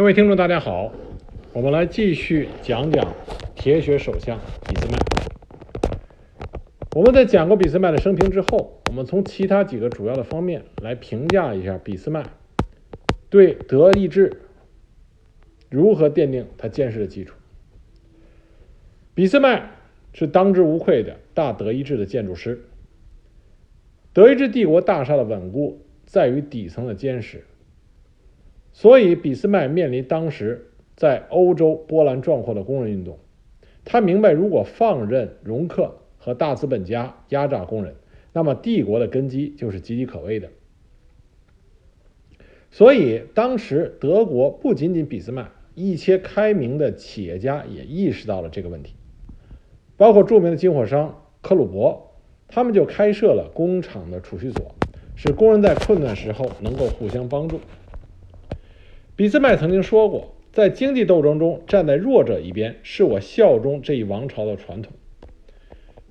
各位听众，大家好，我们来继续讲讲铁血首相俾斯麦。我们在讲过俾斯麦的生平之后，我们从其他几个主要的方面来评价一下俾斯麦对德意志如何奠定他坚实的基础。俾斯麦是当之无愧的大德意志的建筑师。德意志帝国大厦的稳固在于底层的坚实。所以，俾斯麦面临当时在欧洲波澜壮阔的工人运动，他明白，如果放任容克和大资本家压榨工人，那么帝国的根基就是岌岌可危的。所以，当时德国不仅仅俾斯麦，一些开明的企业家也意识到了这个问题，包括著名的军火商克鲁伯，他们就开设了工厂的储蓄所，使工人在困难时候能够互相帮助。俾斯麦曾经说过，在经济斗争中站在弱者一边是我效忠这一王朝的传统。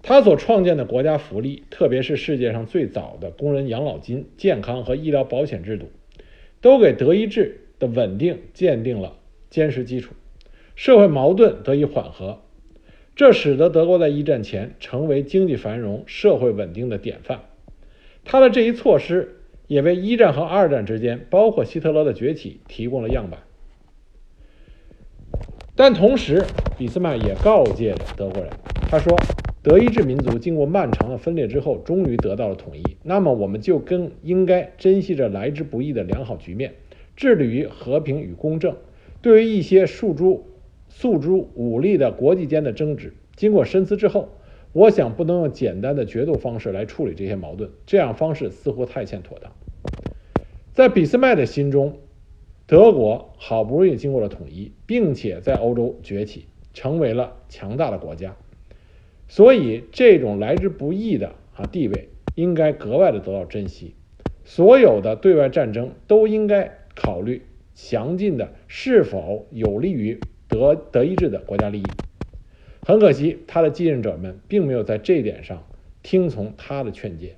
他所创建的国家福利，特别是世界上最早的工人养老金、健康和医疗保险制度，都给德意志的稳定奠定了坚实基础，社会矛盾得以缓和，这使得德国在一战前成为经济繁荣、社会稳定的典范。他的这一措施。也为一战和二战之间，包括希特勒的崛起提供了样板。但同时，俾斯麦也告诫了德国人，他说：“德意志民族经过漫长的分裂之后，终于得到了统一。那么，我们就更应该珍惜这来之不易的良好局面，致力于和平与公正。对于一些诉诸诉诸武力的国际间的争执，经过深思之后。”我想不能用简单的决斗方式来处理这些矛盾，这样方式似乎太欠妥当。在俾斯麦的心中，德国好不容易经过了统一，并且在欧洲崛起，成为了强大的国家，所以这种来之不易的啊地位应该格外的得到珍惜。所有的对外战争都应该考虑详尽的是否有利于德德意志的国家利益。很可惜，他的继任者们并没有在这一点上听从他的劝诫。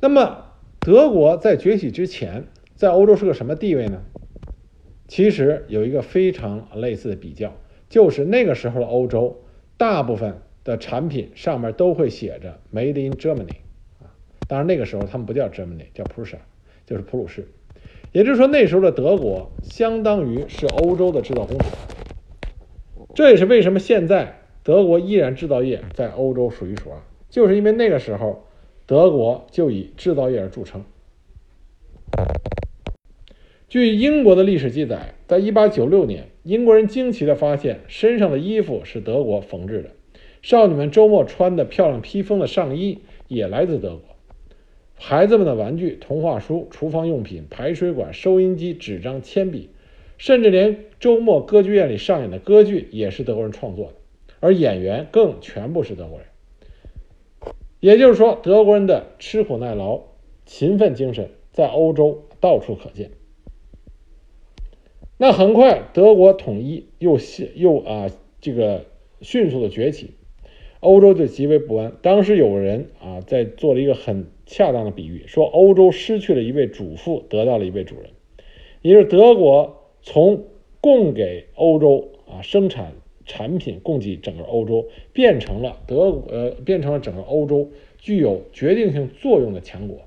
那么，德国在崛起之前，在欧洲是个什么地位呢？其实有一个非常类似的比较，就是那个时候的欧洲，大部分的产品上面都会写着 “Made in Germany” 啊。当然，那个时候他们不叫 Germany，叫 Prussia，就是普鲁士。也就是说，那时候的德国相当于是欧洲的制造工厂。这也是为什么现在德国依然制造业在欧洲数一数二，就是因为那个时候德国就以制造业而著称。据英国的历史记载，在1896年，英国人惊奇地发现身上的衣服是德国缝制的，少女们周末穿的漂亮披风的上衣也来自德国，孩子们的玩具、童话书、厨房用品、排水管、收音机、纸张、铅笔。甚至连周末歌剧院里上演的歌剧也是德国人创作的，而演员更全部是德国人。也就是说，德国人的吃苦耐劳、勤奋精神在欧洲到处可见。那很快，德国统一又又啊这个迅速的崛起，欧洲就极为不安。当时有人啊在做了一个很恰当的比喻，说欧洲失去了一位主妇，得到了一位主人，也就是德国。从供给欧洲啊生产产品供给整个欧洲，变成了德呃变成了整个欧洲具有决定性作用的强国。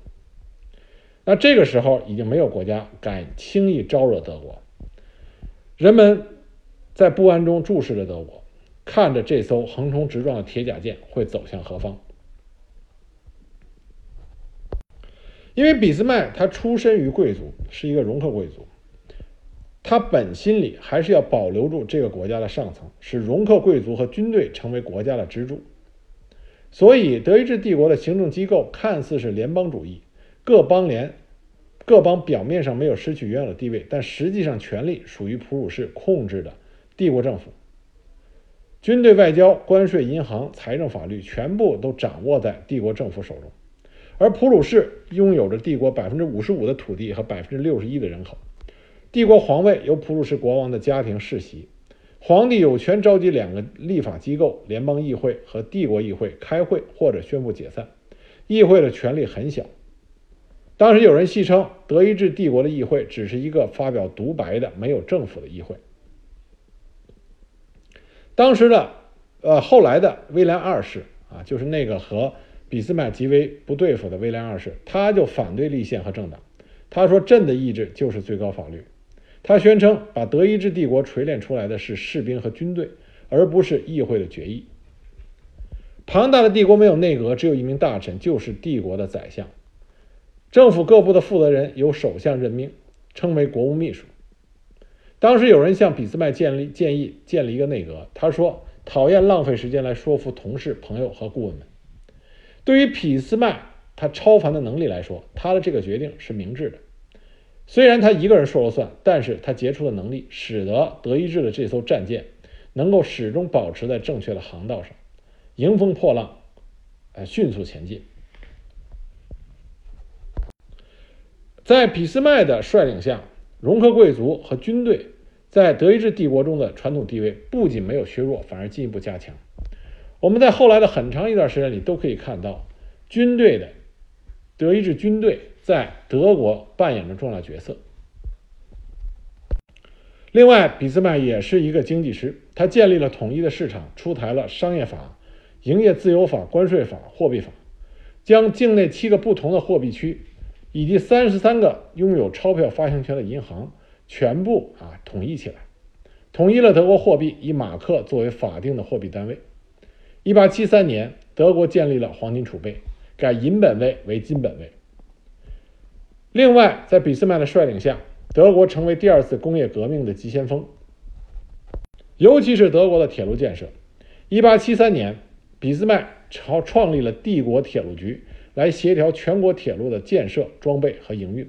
那这个时候已经没有国家敢轻易招惹德国，人们在不安中注视着德国，看着这艘横冲直撞的铁甲舰会走向何方。因为俾斯麦他出身于贵族，是一个容克贵族。他本心里还是要保留住这个国家的上层，使容克贵族和军队成为国家的支柱。所以，德意志帝国的行政机构看似是联邦主义，各邦联、各邦表面上没有失去原有的地位，但实际上权力属于普鲁士控制的帝国政府。军队、外交、关税、银行、财政、法律全部都掌握在帝国政府手中，而普鲁士拥有着帝国百分之五十五的土地和百分之六十一的人口。帝国皇位由普鲁士国王的家庭世袭，皇帝有权召集两个立法机构——联邦议会和帝国议会开会或者宣布解散。议会的权力很小，当时有人戏称，德意志帝国的议会只是一个发表独白的、没有政府的议会。当时的，呃，后来的威廉二世啊，就是那个和俾斯麦极为不对付的威廉二世，他就反对立宪和政党。他说：“朕的意志就是最高法律。”他宣称，把德意志帝国锤炼出来的是士兵和军队，而不是议会的决议。庞大的帝国没有内阁，只有一名大臣，就是帝国的宰相。政府各部的负责人由首相任命，称为国务秘书。当时有人向俾斯麦建立建议建立一个内阁，他说讨厌浪费时间来说服同事、朋友和顾问们。对于俾斯麦他超凡的能力来说，他的这个决定是明智的。虽然他一个人说了算，但是他杰出的能力使得德意志的这艘战舰能够始终保持在正确的航道上。迎风破浪，呃，迅速前进。在俾斯麦的率领下，容克贵族和军队在德意志帝国中的传统地位不仅没有削弱，反而进一步加强。我们在后来的很长一段时间里都可以看到，军队的德意志军队在德国扮演着重要角色。另外，俾斯麦也是一个经济师，他建立了统一的市场，出台了商业法。营业自由法、关税法、货币法，将境内七个不同的货币区以及三十三个拥有钞票发行权的银行全部啊统一起来，统一了德国货币，以马克作为法定的货币单位。一八七三年，德国建立了黄金储备，改银本位为金本位。另外，在俾斯麦的率领下，德国成为第二次工业革命的急先锋，尤其是德国的铁路建设。一八七三年。俾斯麦朝创立了帝国铁路局，来协调全国铁路的建设、装备和营运。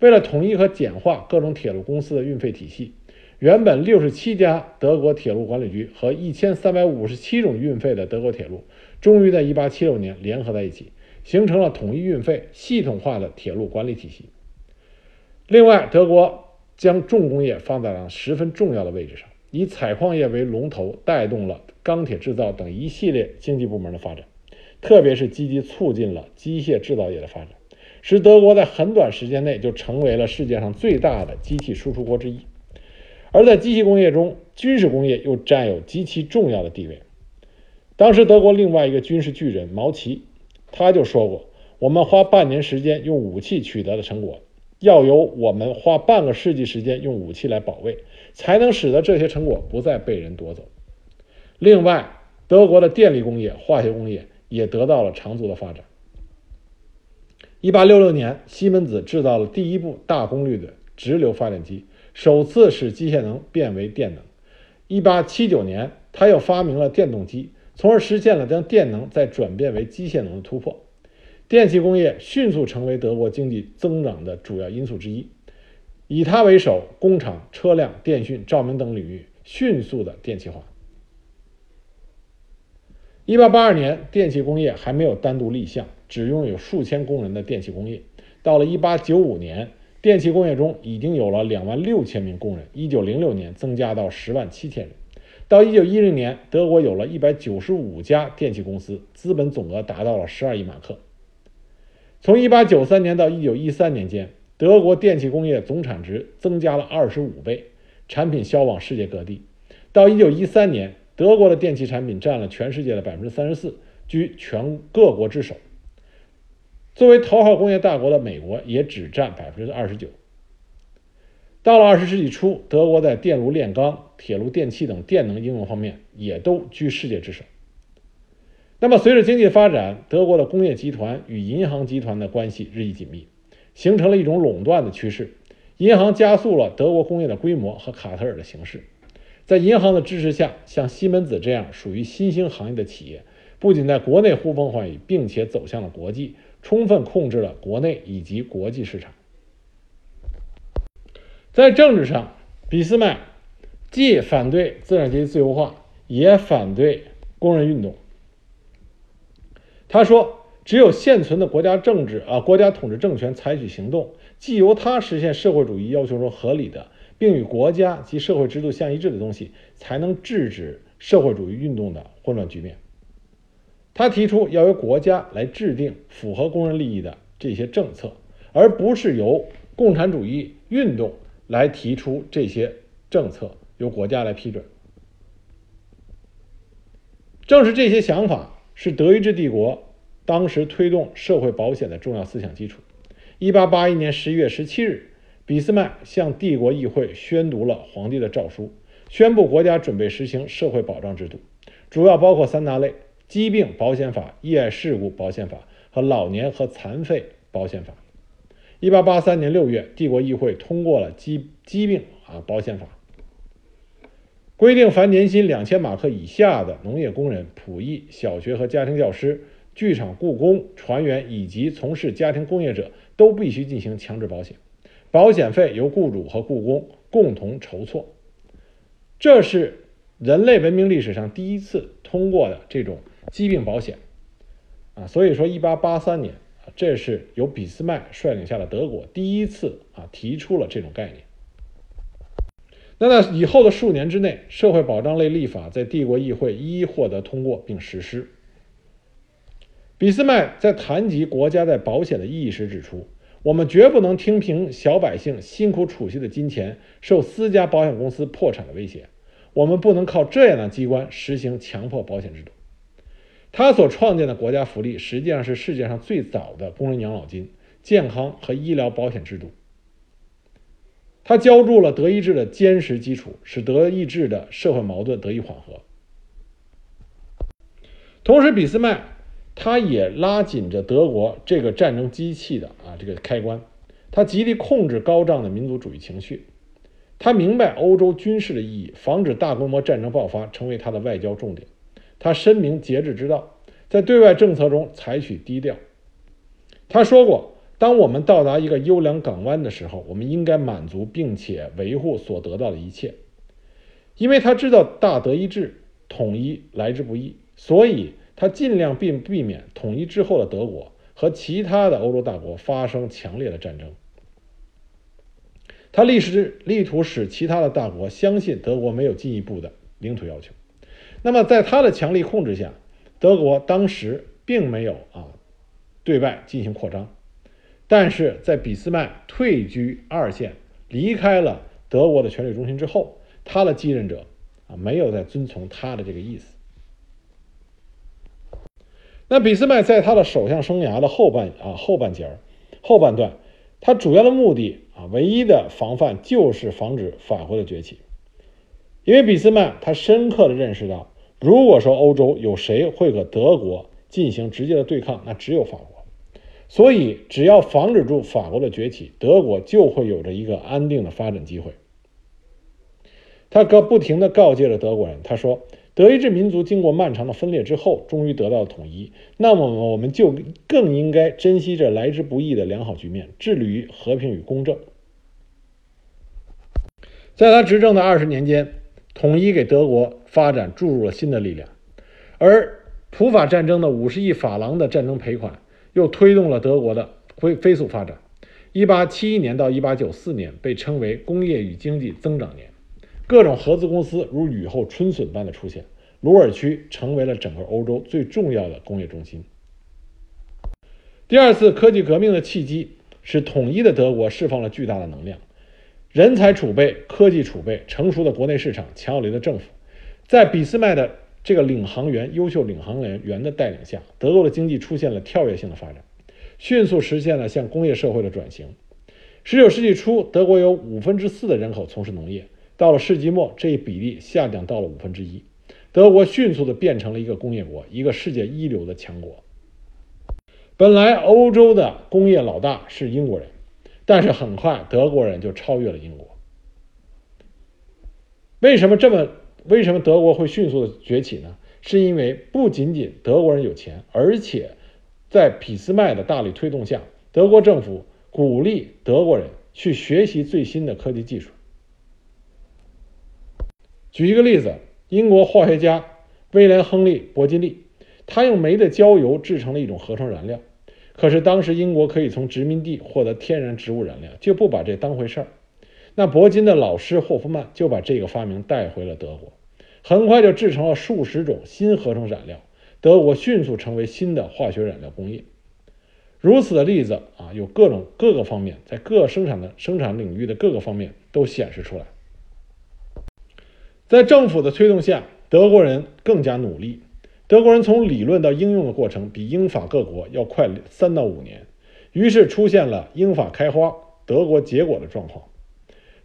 为了统一和简化各种铁路公司的运费体系，原本六十七家德国铁路管理局和一千三百五十七种运费的德国铁路，终于在一八七六年联合在一起，形成了统一运费、系统化的铁路管理体系。另外，德国将重工业放在了十分重要的位置上，以采矿业为龙头，带动了。钢铁制造等一系列经济部门的发展，特别是积极促进了机械制造业的发展，使德国在很短时间内就成为了世界上最大的机器输出国之一。而在机器工业中，军事工业又占有极其重要的地位。当时德国另外一个军事巨人毛奇，他就说过：“我们花半年时间用武器取得的成果，要由我们花半个世纪时间用武器来保卫，才能使得这些成果不再被人夺走。”另外，德国的电力工业、化学工业也得到了长足的发展。一八六六年，西门子制造了第一部大功率的直流发电机，首次使机械能变为电能。一八七九年，他又发明了电动机，从而实现了将电能再转变为机械能的突破。电气工业迅速成为德国经济增长的主要因素之一。以它为首，工厂、车辆、电讯、照明等领域迅速的电气化。一八八二年，电气工业还没有单独立项，只拥有数千工人的电气工业。到了一八九五年，电气工业中已经有了两万六千名工人。一九零六年，增加到十万七千人。到一九一零年，德国有了一百九十五家电器公司，资本总额达到了十二亿马克。从一八九三年到一九一三年间，德国电器工业总产值增加了二十五倍，产品销往世界各地。到一九一三年。德国的电器产品占了全世界的百分之三十四，居全各国之首。作为头号工业大国的美国也只占百分之二十九。到了二十世纪初，德国在电炉炼钢、铁路电气等电能应用方面也都居世界之首。那么，随着经济发展，德国的工业集团与银行集团的关系日益紧密，形成了一种垄断的趋势。银行加速了德国工业的规模和卡特尔的形式。在银行的支持下，像西门子这样属于新兴行业的企业，不仅在国内呼风唤雨，并且走向了国际，充分控制了国内以及国际市场。在政治上，俾斯麦既反对资产阶级自由化，也反对工人运动。他说：“只有现存的国家政治啊，国家统治政权采取行动，既由他实现社会主义要求中合理的。”并与国家及社会制度相一致的东西，才能制止社会主义运动的混乱局面。他提出要由国家来制定符合工人利益的这些政策，而不是由共产主义运动来提出这些政策，由国家来批准。正是这些想法，是德意志帝国当时推动社会保险的重要思想基础。一八八一年十一月十七日，俾斯麦向帝国议会宣读了皇帝的诏书，宣布国家准备实行社会保障制度，主要包括三大类：疾病保险法、意外事故保险法和老年和残废保险法。一八八三年六月，帝国议会通过了疾疾病啊保险法。规定，凡年薪两千马克以下的农业工人、仆役、小学和家庭教师、剧场雇工、船员以及从事家庭工业者都必须进行强制保险，保险费由雇主和雇工共同筹措。这是人类文明历史上第一次通过的这种疾病保险啊，所以说，一八八三年，这是由俾斯麦率领下的德国第一次啊提出了这种概念。那在以后的数年之内，社会保障类立法在帝国议会一一获得通过并实施。俾斯麦在谈及国家在保险的意义时指出：“我们绝不能听凭小百姓辛苦储蓄的金钱受私家保险公司破产的威胁，我们不能靠这样的机关实行强迫保险制度。”他所创建的国家福利实际上是世界上最早的工人养老金、健康和医疗保险制度。他浇筑了德意志的坚实基础，使德意志的社会矛盾得以缓和。同时，俾斯麦他也拉紧着德国这个战争机器的啊这个开关，他极力控制高涨的民族主义情绪。他明白欧洲军事的意义，防止大规模战争爆发成为他的外交重点。他深明节制之道，在对外政策中采取低调。他说过。当我们到达一个优良港湾的时候，我们应该满足并且维护所得到的一切，因为他知道大德意志统一来之不易，所以他尽量避避免统一之后的德国和其他的欧洲大国发生强烈的战争。他立时力图使其他的大国相信德国没有进一步的领土要求。那么，在他的强力控制下，德国当时并没有啊对外进行扩张。但是在俾斯麦退居二线，离开了德国的权力中心之后，他的继任者啊没有再遵从他的这个意思。那俾斯麦在他的首相生涯的后半啊后半截儿后半段，他主要的目的啊唯一的防范就是防止法国的崛起，因为俾斯麦他深刻的认识到，如果说欧洲有谁会和德国进行直接的对抗，那只有法国。所以，只要防止住法国的崛起，德国就会有着一个安定的发展机会。他告不停地告诫着德国人，他说：“德意志民族经过漫长的分裂之后，终于得到了统一。那么，我们就更应该珍惜这来之不易的良好局面，致力于和平与公正。”在他执政的二十年间，统一给德国发展注入了新的力量，而普法战争的五十亿法郎的战争赔款。又推动了德国的飞飞速发展。一八七一年到一八九四年被称为工业与经济增长年，各种合资公司如雨后春笋般的出现，鲁尔区成为了整个欧洲最重要的工业中心。第二次科技革命的契机是统一的德国释放了巨大的能量，人才储备、科技储备、成熟的国内市场、强有力的政府，在俾斯麦的。这个领航员、优秀领航员员的带领下，德国的经济出现了跳跃性的发展，迅速实现了向工业社会的转型。19世纪初，德国有五分之四的人口从事农业，到了世纪末，这一比例下降到了五分之一。德国迅速的变成了一个工业国，一个世界一流的强国。本来欧洲的工业老大是英国人，但是很快德国人就超越了英国。为什么这么？为什么德国会迅速的崛起呢？是因为不仅仅德国人有钱，而且在俾斯麦的大力推动下，德国政府鼓励德国人去学习最新的科技技术。举一个例子，英国化学家威廉·亨利·伯金利，他用煤的焦油制成了一种合成燃料。可是当时英国可以从殖民地获得天然植物燃料，就不把这当回事儿。那铂金的老师霍夫曼就把这个发明带回了德国。很快就制成了数十种新合成染料，德国迅速成为新的化学染料工业。如此的例子啊，有各种各个方面，在各生产的生产领域的各个方面都显示出来。在政府的推动下，德国人更加努力。德国人从理论到应用的过程比英法各国要快三到五年，于是出现了英法开花、德国结果的状况。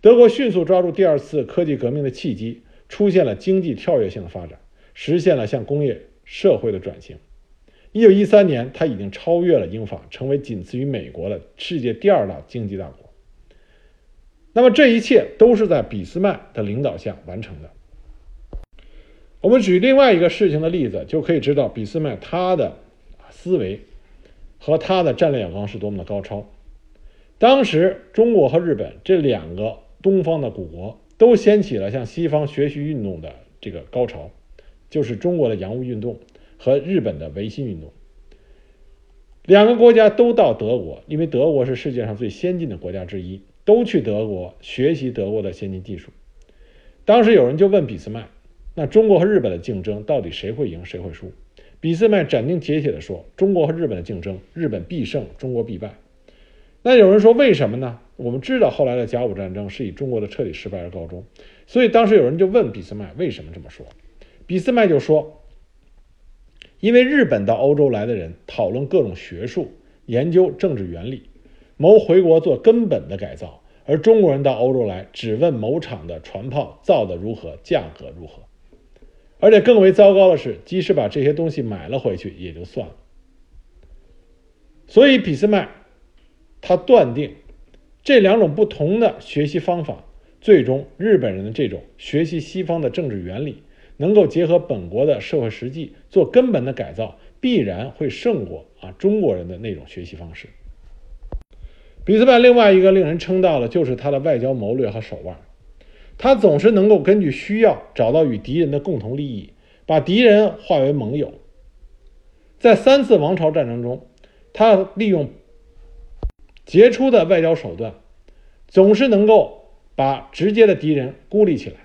德国迅速抓住第二次科技革命的契机，出现了经济跳跃性的发展，实现了向工业社会的转型。一九一三年，他已经超越了英法，成为仅次于美国的世界第二大经济大国。那么这一切都是在俾斯麦的领导下完成的。我们举另外一个事情的例子，就可以知道俾斯麦他的思维和他的战略眼光是多么的高超。当时，中国和日本这两个东方的古国都掀起了向西方学习运动的这个高潮，就是中国的洋务运动和日本的维新运动。两个国家都到德国，因为德国是世界上最先进的国家之一。都去德国学习德国的先进技术。当时有人就问俾斯麦：“那中国和日本的竞争到底谁会赢，谁会输？”俾斯麦斩钉截铁地说：“中国和日本的竞争，日本必胜，中国必败。”那有人说：“为什么呢？”我们知道后来的甲午战争是以中国的彻底失败而告终。所以当时有人就问俾斯麦：“为什么这么说？”俾斯麦就说：“因为日本到欧洲来的人讨论各种学术，研究政治原理。”谋回国做根本的改造，而中国人到欧洲来只问某厂的船炮造的如何，价格如何。而且更为糟糕的是，即使把这些东西买了回去也就算了。所以俾斯麦他断定，这两种不同的学习方法，最终日本人的这种学习西方的政治原理，能够结合本国的社会实际做根本的改造，必然会胜过啊中国人的那种学习方式。俾斯麦另外一个令人称道的，就是他的外交谋略和手腕。他总是能够根据需要找到与敌人的共同利益，把敌人化为盟友。在三次王朝战争中，他利用杰出的外交手段，总是能够把直接的敌人孤立起来，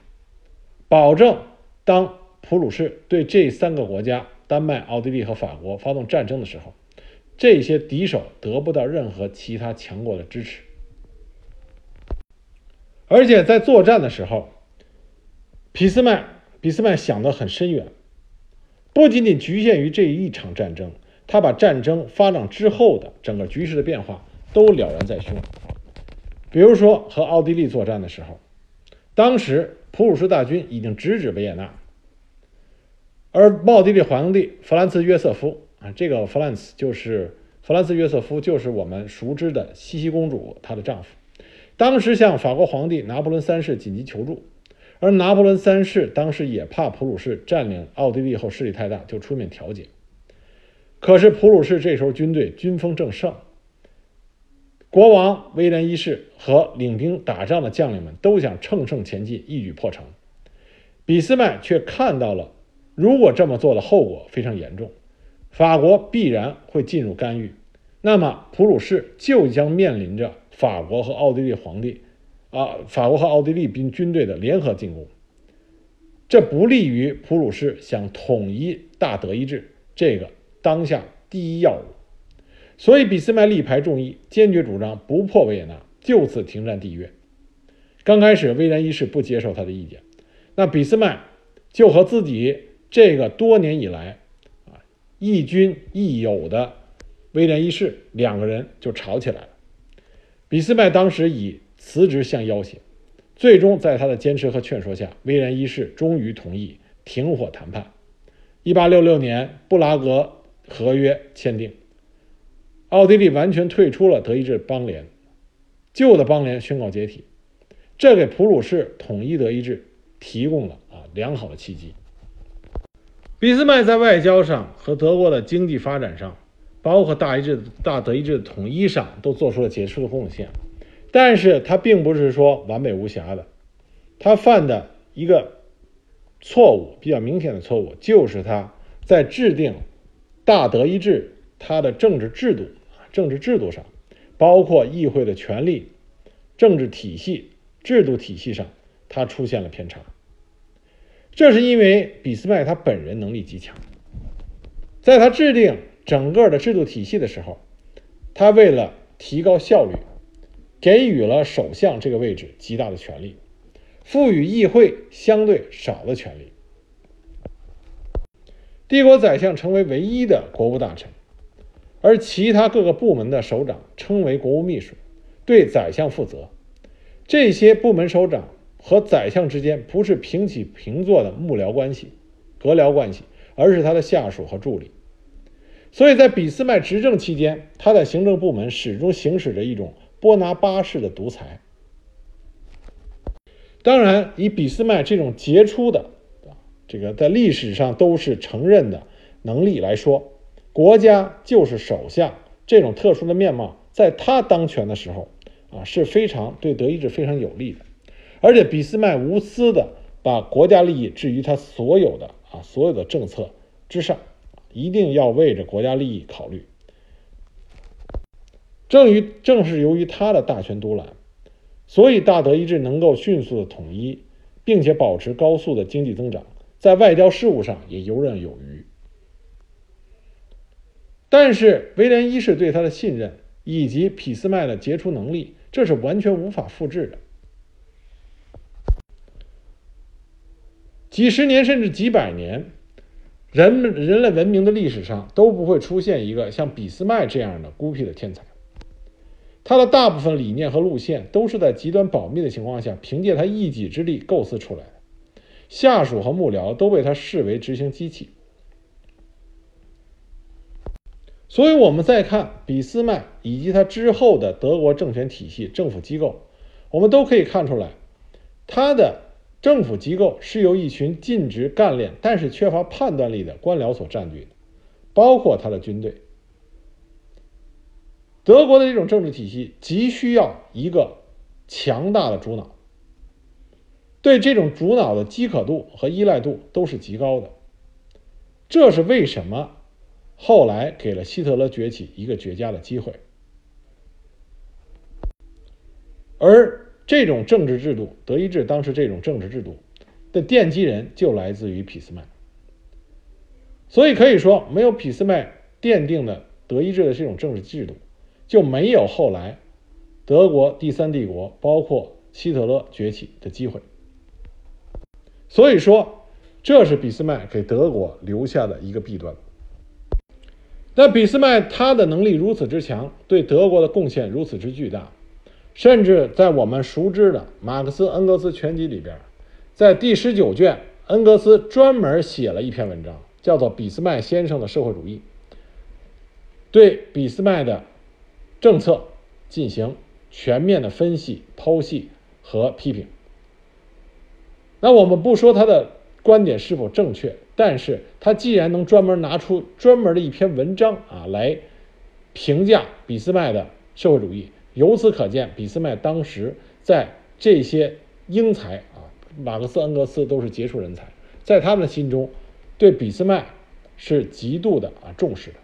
保证当普鲁士对这三个国家——丹麦、奥地利和法国——发动战争的时候。这些敌手得不到任何其他强国的支持，而且在作战的时候，俾斯麦俾斯麦想得很深远，不仅仅局限于这一场战争，他把战争发展之后的整个局势的变化都了然在胸。比如说和奥地利作战的时候，当时普鲁士大军已经直指维也纳，而奥地利皇帝弗兰茨约瑟夫。啊，这个弗兰茨就是弗兰茨约瑟夫，就是我们熟知的茜茜公主她的丈夫。当时向法国皇帝拿破仑三世紧急求助，而拿破仑三世当时也怕普鲁士占领奥地利后势力太大，就出面调解。可是普鲁士这时候军队军风正盛，国王威廉一世和领兵打仗的将领们都想乘胜前进，一举破城。俾斯麦却看到了，如果这么做的后果非常严重。法国必然会进入干预，那么普鲁士就将面临着法国和奥地利皇帝，啊，法国和奥地利兵军队的联合进攻，这不利于普鲁士想统一大德意志这个当下第一要务。所以俾斯麦力排众议，坚决主张不破维也纳，就此停战缔约。刚开始，威廉一世不接受他的意见，那俾斯麦就和自己这个多年以来啊。亦君亦友的威廉一世两个人就吵起来了。俾斯麦当时以辞职相要挟，最终在他的坚持和劝说下，威廉一世终于同意停火谈判。一八六六年，布拉格合约签订，奥地利完全退出了德意志邦联，旧的邦联宣告解体，这给普鲁士统一德意志提供了啊良好的契机。俾斯麦在外交上和德国的经济发展上，包括大一制大德意志的统一上，都做出了杰出的贡献。但是他并不是说完美无瑕的，他犯的一个错误，比较明显的错误，就是他在制定大德意志他的政治制度政治制度上，包括议会的权力、政治体系、制度体系上，他出现了偏差。这是因为俾斯麦他本人能力极强，在他制定整个的制度体系的时候，他为了提高效率，给予了首相这个位置极大的权力，赋予议会相对少的权力。帝国宰相成为唯一的国务大臣，而其他各个部门的首长称为国务秘书，对宰相负责。这些部门首长和宰相之间不是平起平坐的幕僚关系、阁僚关系，而是他的下属和助理。所以在俾斯麦执政期间，他在行政部门始终行使着一种波拿巴式的独裁。当然，以俾斯麦这种杰出的。这个在历史上都是承认的能力来说，国家就是首相这种特殊的面貌，在他当权的时候啊是非常对德意志非常有利的，而且俾斯麦无私的把国家利益置于他所有的啊所有的政策之上，一定要为着国家利益考虑。正于正是由于他的大权独揽，所以大德意志能够迅速的统一，并且保持高速的经济增长。在外交事务上也游刃有余，但是威廉一世对他的信任以及俾斯麦的杰出能力，这是完全无法复制的。几十年甚至几百年，人们人类文明的历史上都不会出现一个像俾斯麦这样的孤僻的天才。他的大部分理念和路线都是在极端保密的情况下，凭借他一己之力构思出来的。下属和幕僚都被他视为执行机器，所以，我们再看俾斯麦以及他之后的德国政权体系、政府机构，我们都可以看出来，他的政府机构是由一群尽职干练但是缺乏判断力的官僚所占据的，包括他的军队。德国的这种政治体系急需要一个强大的主脑。对这种主脑的饥渴度和依赖度都是极高的，这是为什么后来给了希特勒崛起一个绝佳的机会。而这种政治制度，德意志当时这种政治制度的奠基人就来自于俾斯麦，所以可以说，没有俾斯麦奠定的德意志的这种政治制度，就没有后来德国第三帝国，包括希特勒崛起的机会。所以说，这是俾斯麦给德国留下的一个弊端。那俾斯麦他的能力如此之强，对德国的贡献如此之巨大，甚至在我们熟知的《马克思恩格斯全集》里边，在第十九卷，恩格斯专门写了一篇文章，叫做《俾斯麦先生的社会主义》，对俾斯麦的政策进行全面的分析、剖析和批评。那我们不说他的观点是否正确，但是他既然能专门拿出专门的一篇文章啊来评价俾斯麦的社会主义，由此可见，俾斯麦当时在这些英才啊，马克思、恩格斯都是杰出人才，在他们的心中，对俾斯麦是极度的啊重视的。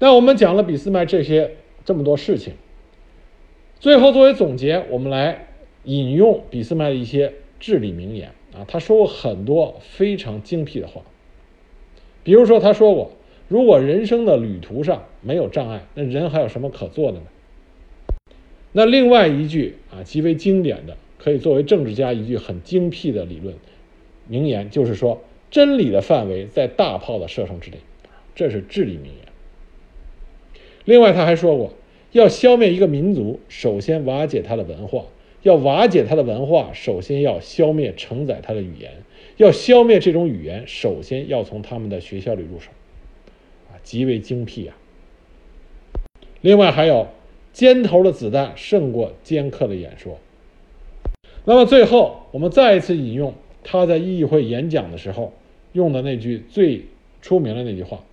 那我们讲了俾斯麦这些这么多事情。最后，作为总结，我们来引用俾斯麦的一些至理名言啊。他说过很多非常精辟的话，比如说，他说过：“如果人生的旅途上没有障碍，那人还有什么可做的呢？”那另外一句啊，极为经典的，可以作为政治家一句很精辟的理论名言，就是说：“真理的范围在大炮的射程之内。”这是至理名言。另外，他还说过。要消灭一个民族，首先瓦解他的文化；要瓦解他的文化，首先要消灭承载他的语言；要消灭这种语言，首先要从他们的学校里入手。极为精辟啊！另外还有，尖头的子弹胜过尖刻的演说。那么最后，我们再一次引用他在议会演讲的时候用的那句最出名的那句话。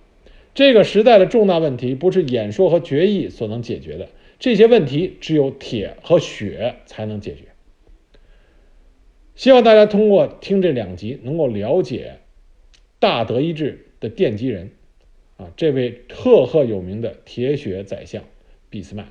这个时代的重大问题不是演说和决议所能解决的，这些问题只有铁和血才能解决。希望大家通过听这两集，能够了解大德意志的奠基人，啊，这位赫赫有名的铁血宰相俾斯麦。